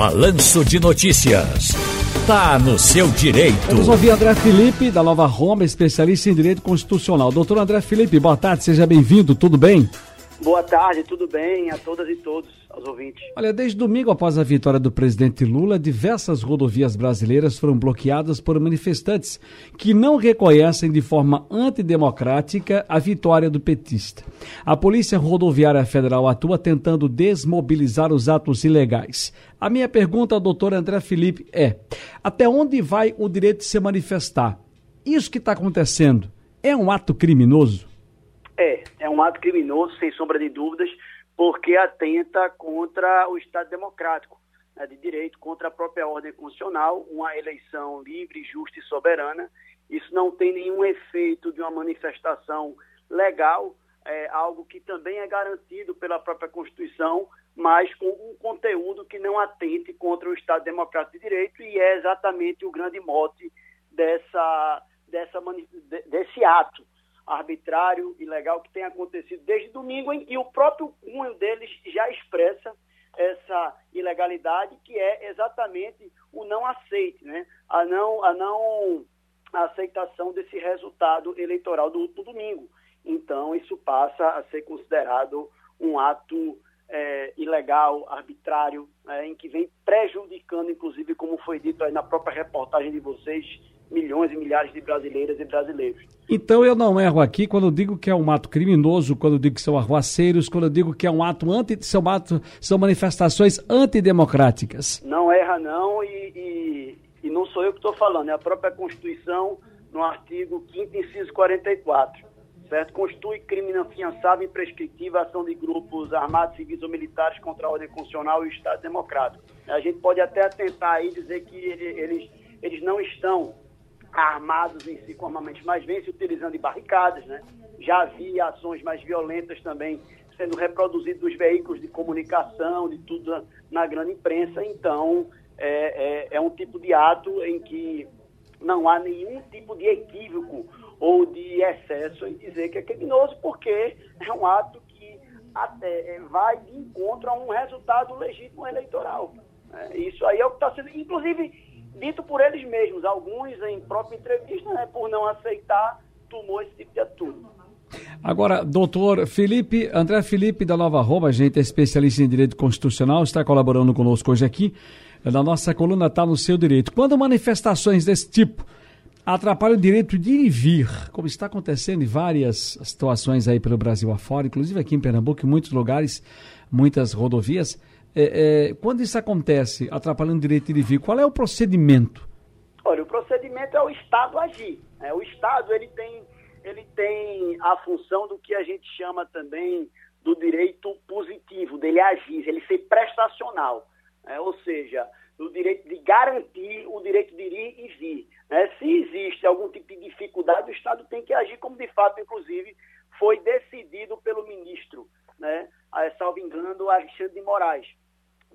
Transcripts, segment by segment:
Balanço de Notícias. Tá no seu direito. Vamos ouvir André Felipe, da Nova Roma, especialista em direito constitucional. Doutor André Felipe, boa tarde, seja bem-vindo, tudo bem? Boa tarde, tudo bem a todas e todos, aos ouvintes. Olha, desde domingo após a vitória do presidente Lula, diversas rodovias brasileiras foram bloqueadas por manifestantes que não reconhecem de forma antidemocrática a vitória do petista. A Polícia Rodoviária Federal atua tentando desmobilizar os atos ilegais. A minha pergunta ao doutor André Felipe é: até onde vai o direito de se manifestar? Isso que está acontecendo é um ato criminoso? Um ato criminoso, sem sombra de dúvidas, porque atenta contra o Estado democrático né, de direito, contra a própria ordem constitucional, uma eleição livre, justa e soberana. Isso não tem nenhum efeito de uma manifestação legal, é algo que também é garantido pela própria Constituição, mas com um conteúdo que não atente contra o Estado democrático de direito e é exatamente o grande mote dessa, dessa, desse ato arbitrário, ilegal que tem acontecido desde domingo, que o próprio cunho deles já expressa essa ilegalidade, que é exatamente o não aceite, né? a, não, a não aceitação desse resultado eleitoral do domingo. Então, isso passa a ser considerado um ato é, ilegal, arbitrário, é, em que vem prejudicando, inclusive, como foi dito aí na própria reportagem de vocês, milhões e milhares de brasileiras e brasileiros. Então eu não erro aqui quando eu digo que é um ato criminoso, quando eu digo que são arruaceiros, quando eu digo que é um ato anti, são, ato, são manifestações antidemocráticas. Não erra não e, e, e não sou eu que estou falando, é a própria Constituição no artigo 5 inciso 44, certo? Constitui crime inafiançável e prescritivo a ação de grupos armados, civis ou militares contra a ordem constitucional e o Estado democrático. A gente pode até tentar aí dizer que eles, eles não estão armados em si com armamentos, mas vem se utilizando de barricadas, né? Já havia ações mais violentas também sendo reproduzidas nos veículos de comunicação, de tudo na, grande imprensa. Então, é, é, é, um tipo de ato em que não há nenhum tipo de equívoco ou de excesso em dizer que é criminoso, porque é um ato que até é, vai de encontro a um resultado legítimo eleitoral. É, isso aí é o que está sendo. Inclusive, dito por eles mesmos, alguns em própria entrevista, né, por não aceitar, tomou esse tipo de atitude. Agora, doutor Felipe, André Felipe da Nova Roma, agente especialista em direito constitucional, está colaborando conosco hoje aqui. Na nossa coluna está no seu direito. Quando manifestações desse tipo atrapalham o direito de ir e vir, como está acontecendo em várias situações aí pelo Brasil afora, inclusive aqui em Pernambuco, em muitos lugares, muitas rodovias, é, é, quando isso acontece, atrapalhando o direito de vir, qual é o procedimento? Olha, o procedimento é o Estado agir. Né? O Estado ele tem, ele tem a função do que a gente chama também do direito positivo, dele agir, ele ser prestacional. Né? Ou seja, o direito de garantir o direito de ir e vir. Né? Se existe algum tipo de dificuldade, o Estado tem que agir, como de fato, inclusive, foi decidido pelo ministro, né? salvo engano, Alexandre de Moraes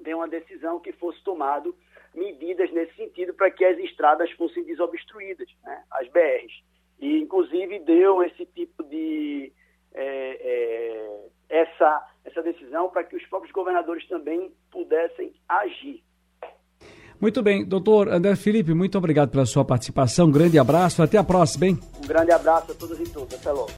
deu uma decisão que fosse tomado medidas nesse sentido para que as estradas fossem desobstruídas, né, as BRs. E, inclusive, deu esse tipo de. É, é, essa, essa decisão para que os próprios governadores também pudessem agir. Muito bem, doutor André Felipe, muito obrigado pela sua participação. Um grande abraço, até a próxima, hein? Um grande abraço a todos e todas. Até logo.